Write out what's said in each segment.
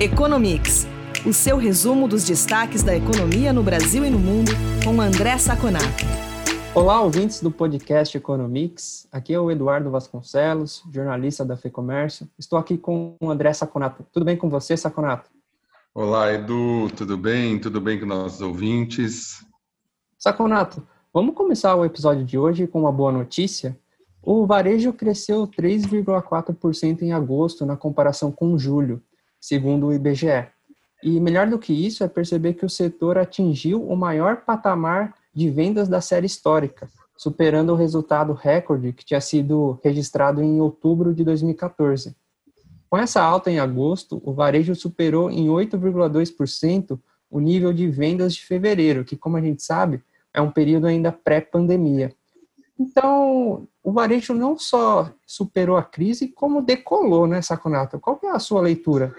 Economics, o seu resumo dos destaques da economia no Brasil e no mundo, com André Saconato. Olá, ouvintes do podcast Economics. Aqui é o Eduardo Vasconcelos, jornalista da FEComércio. Estou aqui com o André Saconato. Tudo bem com você, Saconato? Olá, Edu. Tudo bem? Tudo bem com nossos ouvintes? Saconato, vamos começar o episódio de hoje com uma boa notícia. O varejo cresceu 3,4% em agosto na comparação com julho, segundo o IBGE. E melhor do que isso é perceber que o setor atingiu o maior patamar de vendas da série histórica, superando o resultado recorde que tinha sido registrado em outubro de 2014. Com essa alta em agosto, o varejo superou em 8,2% o nível de vendas de fevereiro, que, como a gente sabe, é um período ainda pré-pandemia. Então, o varejo não só superou a crise, como decolou, né, Saconato? Qual é a sua leitura?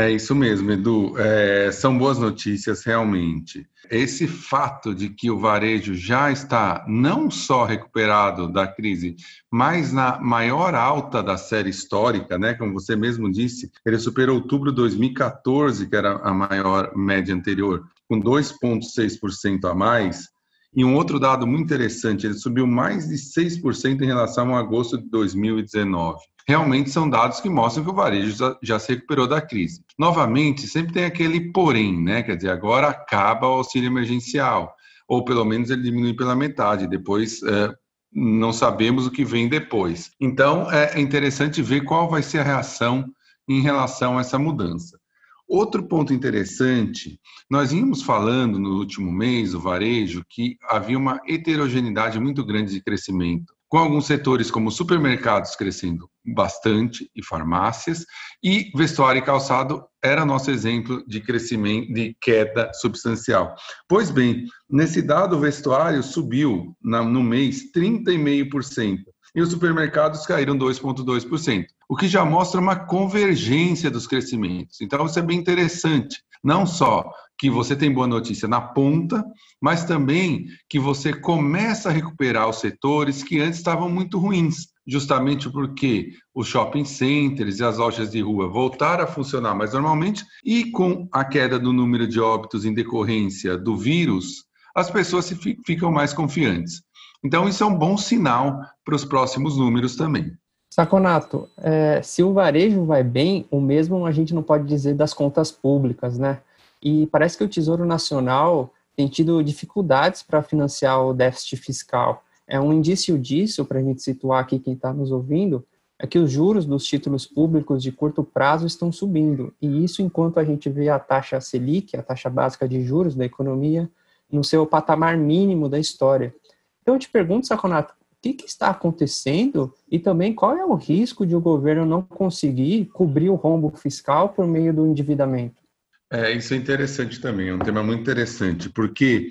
É isso mesmo, Edu. É, são boas notícias, realmente. Esse fato de que o varejo já está não só recuperado da crise, mas na maior alta da série histórica, né? Como você mesmo disse, ele superou outubro de 2014, que era a maior média anterior, com 2,6% a mais. E um outro dado muito interessante, ele subiu mais de 6% em relação a agosto de 2019 realmente são dados que mostram que o varejo já se recuperou da crise. Novamente, sempre tem aquele porém, né? Quer dizer, agora acaba o auxílio emergencial, ou pelo menos ele diminui pela metade, depois é, não sabemos o que vem depois. Então, é interessante ver qual vai ser a reação em relação a essa mudança. Outro ponto interessante, nós vínhamos falando no último mês, o varejo, que havia uma heterogeneidade muito grande de crescimento com alguns setores como supermercados crescendo bastante e farmácias, e vestuário e calçado era nosso exemplo de crescimento, de queda substancial. Pois bem, nesse dado, vestuário subiu no mês 30,5%, e os supermercados caíram 2,2%, o que já mostra uma convergência dos crescimentos. Então, isso é bem interessante. Não só que você tem boa notícia na ponta, mas também que você começa a recuperar os setores que antes estavam muito ruins, justamente porque os shopping centers e as lojas de rua voltaram a funcionar mais normalmente e com a queda do número de óbitos em decorrência do vírus, as pessoas ficam mais confiantes. Então, isso é um bom sinal para os próximos números também. Saconato, é, se o varejo vai bem, o mesmo a gente não pode dizer das contas públicas, né? E parece que o Tesouro Nacional tem tido dificuldades para financiar o déficit fiscal. É um indício disso, para a gente situar aqui quem está nos ouvindo, é que os juros dos títulos públicos de curto prazo estão subindo. E isso enquanto a gente vê a taxa Selic, a taxa básica de juros da economia, no seu patamar mínimo da história. Então eu te pergunto, Saconato, o que, que, está acontecendo e também qual é o risco de o governo não conseguir cobrir o rombo fiscal por meio do endividamento? É, isso é interessante também, é um tema muito interessante, porque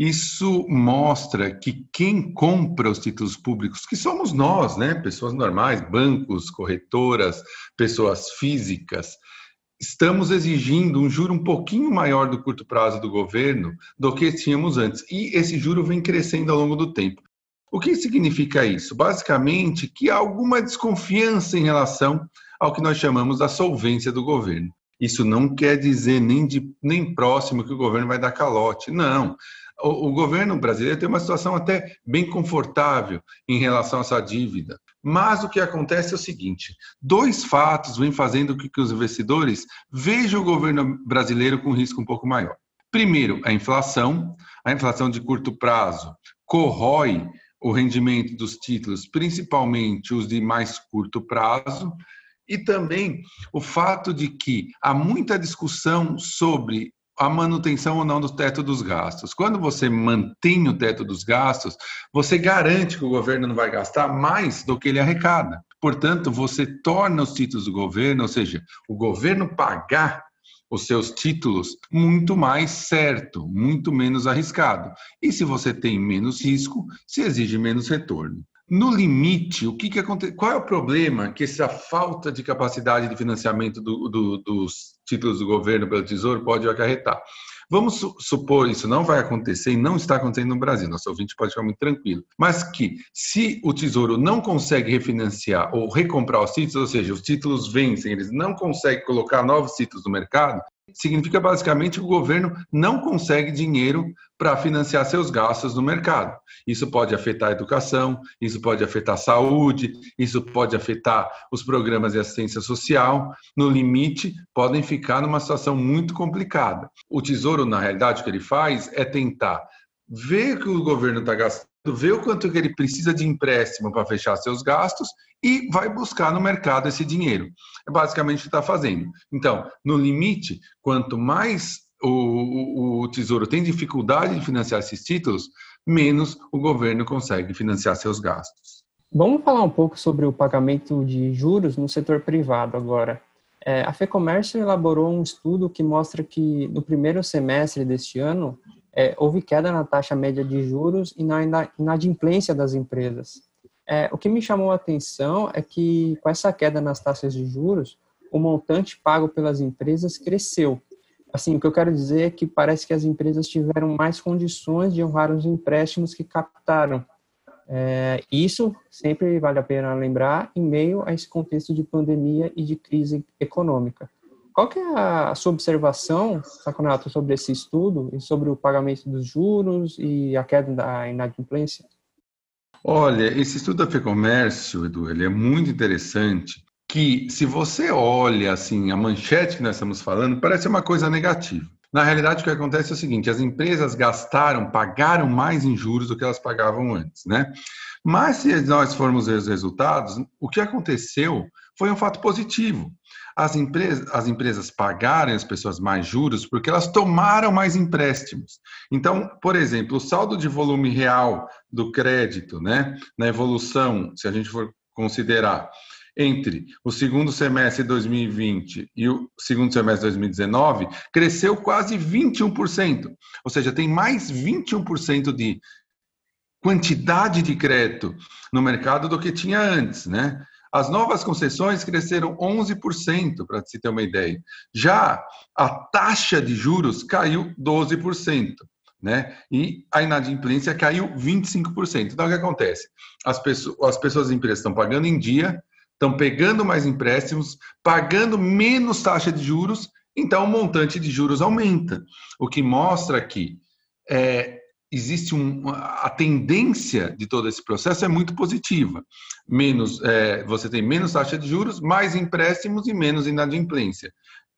isso mostra que quem compra os títulos públicos, que somos nós, né, pessoas normais, bancos, corretoras, pessoas físicas, estamos exigindo um juro um pouquinho maior do curto prazo do governo do que tínhamos antes. E esse juro vem crescendo ao longo do tempo. O que significa isso? Basicamente, que há alguma desconfiança em relação ao que nós chamamos da solvência do governo. Isso não quer dizer nem, de, nem próximo que o governo vai dar calote. Não. O, o governo brasileiro tem uma situação até bem confortável em relação a essa dívida. Mas o que acontece é o seguinte: dois fatos vêm fazendo com que os investidores vejam o governo brasileiro com risco um pouco maior. Primeiro, a inflação. A inflação de curto prazo corrói o rendimento dos títulos, principalmente os de mais curto prazo, e também o fato de que há muita discussão sobre a manutenção ou não do teto dos gastos. Quando você mantém o teto dos gastos, você garante que o governo não vai gastar mais do que ele arrecada. Portanto, você torna os títulos do governo, ou seja, o governo pagar os seus títulos muito mais certo, muito menos arriscado. E se você tem menos risco, se exige menos retorno. No limite, o que, que acontece? Qual é o problema que essa falta de capacidade de financiamento do, do, dos títulos do governo pelo Tesouro pode acarretar? Vamos supor isso não vai acontecer e não está acontecendo no Brasil, nosso ouvinte pode ficar muito tranquilo, mas que se o Tesouro não consegue refinanciar ou recomprar os títulos, ou seja, os títulos vencem, eles não conseguem colocar novos títulos no mercado, significa basicamente que o governo não consegue dinheiro para financiar seus gastos no mercado. Isso pode afetar a educação, isso pode afetar a saúde, isso pode afetar os programas de assistência social. No limite, podem ficar numa situação muito complicada. O Tesouro, na realidade, o que ele faz é tentar ver que o governo está gastando, ver o quanto que ele precisa de empréstimo para fechar seus gastos e vai buscar no mercado esse dinheiro. É basicamente o que está fazendo. Então, no limite, quanto mais o, o, o, Tesouro tem dificuldade de financiar esses títulos, menos o governo consegue financiar seus gastos. Vamos falar um pouco sobre o pagamento de juros no setor privado agora. É, a FEComércio elaborou um estudo que mostra que no primeiro semestre deste ano é, houve queda na taxa média de juros e na inadimplência das empresas. É, o que me chamou a atenção é que, com essa queda nas taxas de juros, o montante pago pelas empresas cresceu. Assim, o que eu quero dizer é que parece que as empresas tiveram mais condições de honrar os empréstimos que captaram. É, isso sempre vale a pena lembrar em meio a esse contexto de pandemia e de crise econômica. Qual que é a sua observação, Saconato, sobre esse estudo e sobre o pagamento dos juros e a queda da inadimplência? Olha, esse estudo da FEComércio, Edu, ele é muito interessante, que se você olha assim a manchete que nós estamos falando, parece uma coisa negativa. Na realidade, o que acontece é o seguinte: as empresas gastaram, pagaram mais em juros do que elas pagavam antes, né? Mas se nós formos ver os resultados, o que aconteceu foi um fato positivo as empresas, as empresas pagarem as pessoas mais juros porque elas tomaram mais empréstimos. Então, por exemplo, o saldo de volume real do crédito, né, na evolução, se a gente for considerar entre o segundo semestre de 2020 e o segundo semestre de 2019, cresceu quase 21%. Ou seja, tem mais 21% de quantidade de crédito no mercado do que tinha antes, né? As novas concessões cresceram 11%, para se ter uma ideia. Já a taxa de juros caiu 12%. Né? E a inadimplência caiu 25%. Então, o que acontece? As pessoas, as pessoas as empresas estão pagando em dia, estão pegando mais empréstimos, pagando menos taxa de juros, então o montante de juros aumenta. O que mostra que é, existe um, a tendência de todo esse processo é muito positiva. Menos, é, você tem menos taxa de juros, mais empréstimos e menos inadimplência.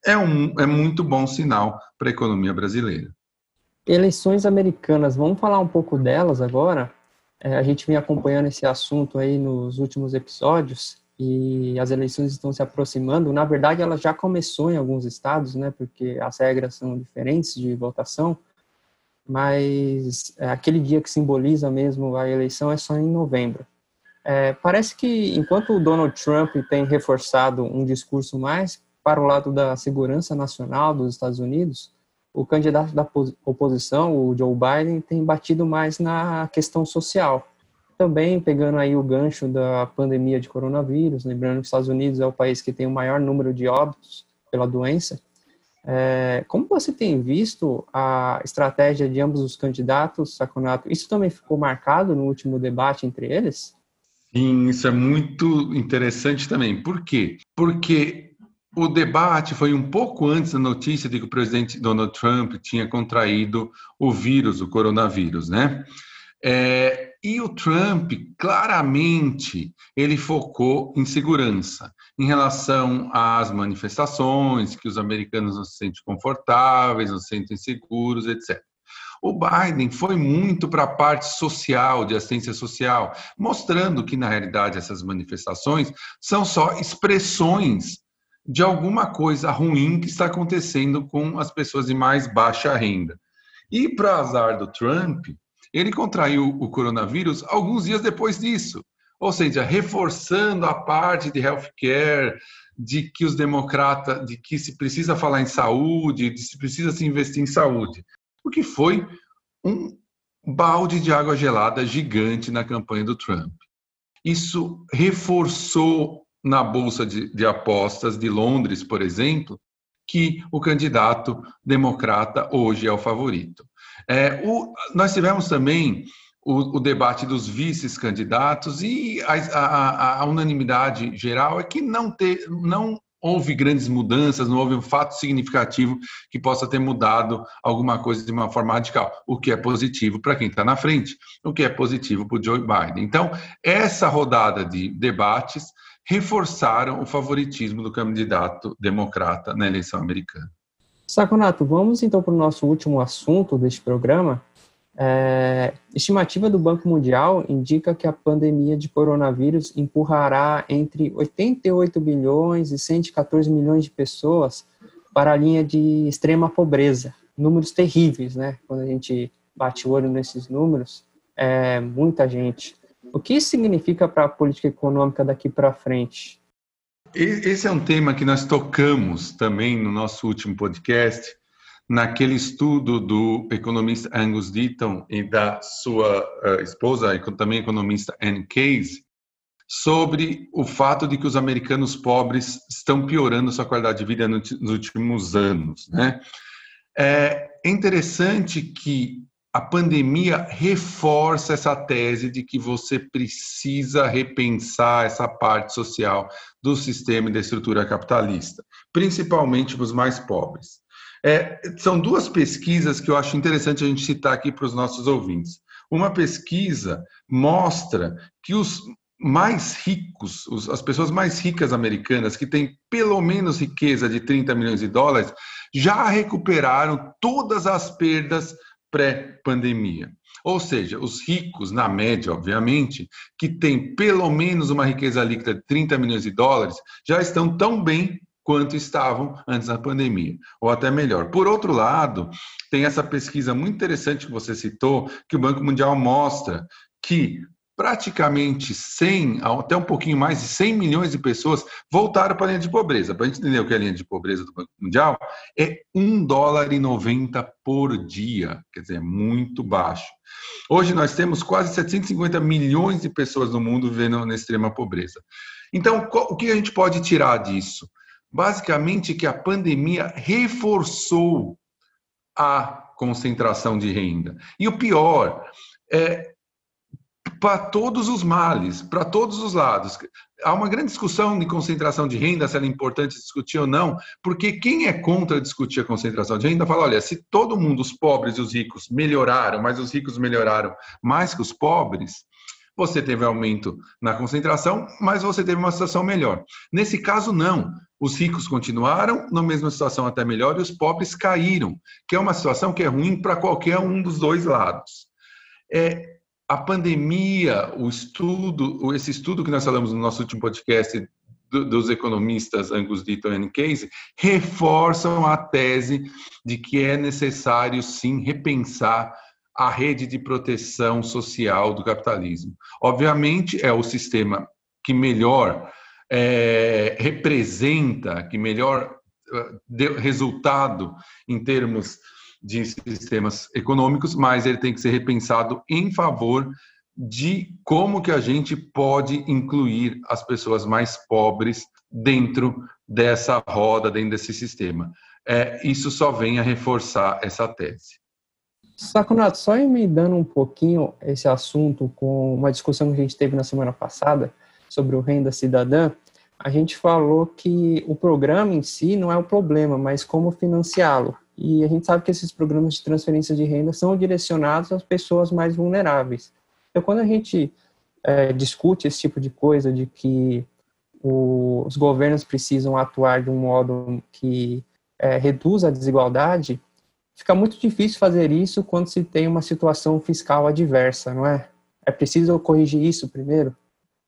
É, um, é muito bom sinal para a economia brasileira. Eleições americanas, vamos falar um pouco delas agora? É, a gente vem acompanhando esse assunto aí nos últimos episódios e as eleições estão se aproximando. Na verdade, ela já começou em alguns estados, né? Porque as regras são diferentes de votação mas é, aquele dia que simboliza mesmo a eleição é só em novembro. É, parece que enquanto o Donald Trump tem reforçado um discurso mais para o lado da segurança nacional dos Estados Unidos, o candidato da oposição, o Joe Biden, tem batido mais na questão social. Também pegando aí o gancho da pandemia de coronavírus, lembrando que os Estados Unidos é o país que tem o maior número de óbitos pela doença, é, como você tem visto a estratégia de ambos os candidatos, Saconato? Isso também ficou marcado no último debate entre eles? Sim, isso é muito interessante também. Por quê? Porque o debate foi um pouco antes da notícia de que o presidente Donald Trump tinha contraído o vírus, o coronavírus, né? É, e o Trump, claramente, ele focou em segurança, em relação às manifestações, que os americanos não se sentem confortáveis, não se sentem seguros, etc. O Biden foi muito para a parte social, de assistência social, mostrando que, na realidade, essas manifestações são só expressões de alguma coisa ruim que está acontecendo com as pessoas de mais baixa renda. E, para azar do Trump, ele contraiu o coronavírus alguns dias depois disso, ou seja, reforçando a parte de healthcare, de que os democratas, de que se precisa falar em saúde, de se precisa se investir em saúde, o que foi um balde de água gelada gigante na campanha do Trump. isso reforçou na Bolsa de, de Apostas de Londres, por exemplo, que o candidato democrata hoje é o favorito. É, o, nós tivemos também o, o, debate dos vices-candidatos e a, a, a, unanimidade geral é que não, não houve grandes mudanças, não houve um fato significativo que possa ter mudado alguma coisa de uma forma radical, o que é positivo para quem está na frente, o que é positivo para o Joe Biden. Então, essa rodada de debates reforçaram o favoritismo do candidato democrata na eleição americana. Saconato, vamos então para o nosso último assunto deste programa. É, estimativa do Banco Mundial indica que a pandemia de coronavírus empurrará entre 88 bilhões e 114 milhões de pessoas para a linha de extrema pobreza. Números terríveis, né? Quando a gente bate o olho nesses números, é muita gente. O que isso significa para a política econômica daqui para frente? Esse é um tema que nós tocamos também no nosso último podcast, naquele estudo do economista Angus Deaton e da sua uh, esposa, também economista Anne Case, sobre o fato de que os americanos pobres estão piorando sua qualidade de vida nos últimos anos. Né? É interessante que a pandemia reforça essa tese de que você precisa repensar essa parte social do sistema e da estrutura capitalista, principalmente para os mais pobres. É, são duas pesquisas que eu acho interessante a gente citar aqui para os nossos ouvintes. Uma pesquisa mostra que os mais ricos, as pessoas mais ricas americanas, que têm pelo menos riqueza de 30 milhões de dólares, já recuperaram todas as perdas pré-pandemia. Ou seja, os ricos, na média, obviamente, que têm pelo menos uma riqueza líquida de 30 milhões de dólares, já estão tão bem quanto estavam antes da pandemia, ou até melhor. Por outro lado, tem essa pesquisa muito interessante que você citou, que o Banco Mundial mostra que praticamente 100, até um pouquinho mais de 100 milhões de pessoas voltaram para a linha de pobreza. Para a gente entender o que é a linha de pobreza do Banco Mundial, é 1 dólar e 90 por dia, quer dizer, muito baixo. Hoje nós temos quase 750 milhões de pessoas no mundo vivendo na extrema pobreza. Então, o que a gente pode tirar disso? Basicamente que a pandemia reforçou a concentração de renda. E o pior, é, para todos os males, para todos os lados. Há uma grande discussão de concentração de renda, se ela é importante discutir ou não, porque quem é contra discutir a concentração de renda fala: olha, se todo mundo, os pobres e os ricos, melhoraram, mas os ricos melhoraram mais que os pobres, você teve aumento na concentração, mas você teve uma situação melhor. Nesse caso, não. Os ricos continuaram na mesma situação até melhor e os pobres caíram, que é uma situação que é ruim para qualquer um dos dois lados. É, a pandemia, o estudo, esse estudo que nós falamos no nosso último podcast dos economistas Angus Deaton e Case, reforçam a tese de que é necessário sim repensar a rede de proteção social do capitalismo. Obviamente, é o sistema que melhor é, representa, que melhor uh, deu resultado em termos de sistemas econômicos, mas ele tem que ser repensado em favor de como que a gente pode incluir as pessoas mais pobres dentro dessa roda, dentro desse sistema. É, isso só vem a reforçar essa tese. Saconato, só emendando um pouquinho esse assunto com uma discussão que a gente teve na semana passada sobre o renda cidadã, a gente falou que o programa em si não é o problema, mas como financiá-lo. E a gente sabe que esses programas de transferência de renda são direcionados às pessoas mais vulneráveis. Então, quando a gente é, discute esse tipo de coisa, de que o, os governos precisam atuar de um modo que é, reduz a desigualdade, fica muito difícil fazer isso quando se tem uma situação fiscal adversa, não é? É preciso corrigir isso primeiro?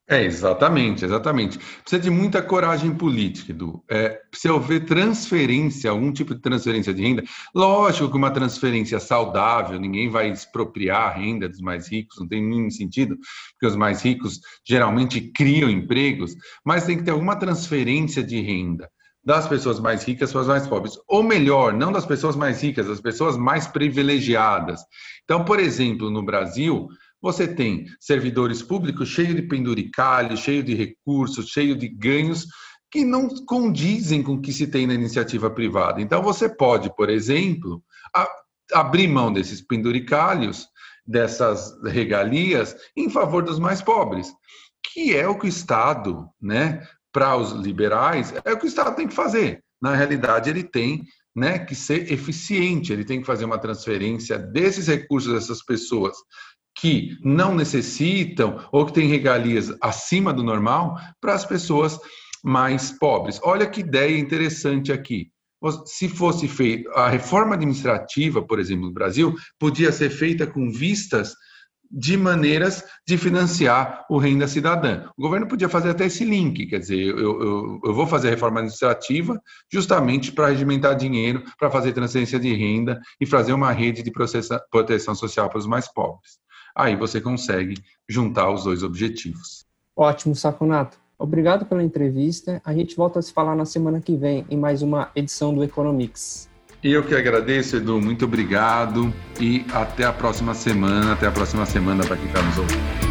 É, exatamente, exatamente. Precisa de muita coragem política, Edu. É, se houver transferência, algum tipo de transferência de renda, lógico que uma transferência saudável, ninguém vai expropriar a renda dos mais ricos, não tem nenhum sentido, porque os mais ricos geralmente criam empregos, mas tem que ter alguma transferência de renda das pessoas mais ricas para as mais pobres. Ou melhor, não das pessoas mais ricas, das pessoas mais privilegiadas. Então, por exemplo, no Brasil, você tem servidores públicos cheios de penduricalhos, cheio de recursos, cheio de ganhos que não condizem com o que se tem na iniciativa privada. Então, você pode, por exemplo, abrir mão desses penduricalhos, dessas regalias, em favor dos mais pobres, que é o que o Estado, né, para os liberais, é o que o Estado tem que fazer. Na realidade, ele tem né, que ser eficiente, ele tem que fazer uma transferência desses recursos dessas pessoas que não necessitam ou que têm regalias acima do normal para as pessoas mais pobres. Olha que ideia interessante aqui. Se fosse feita a reforma administrativa, por exemplo, no Brasil, podia ser feita com vistas de maneiras de financiar o renda cidadã. O governo podia fazer até esse link, quer dizer, eu, eu, eu vou fazer a reforma administrativa justamente para regimentar dinheiro, para fazer transferência de renda e fazer uma rede de proteção social para os mais pobres. Aí você consegue juntar os dois objetivos. Ótimo, Saconato. Obrigado pela entrevista. A gente volta a se falar na semana que vem em mais uma edição do Economics. Eu que agradeço, Edu. Muito obrigado. E até a próxima semana. Até a próxima semana para quem está nos ouvindo.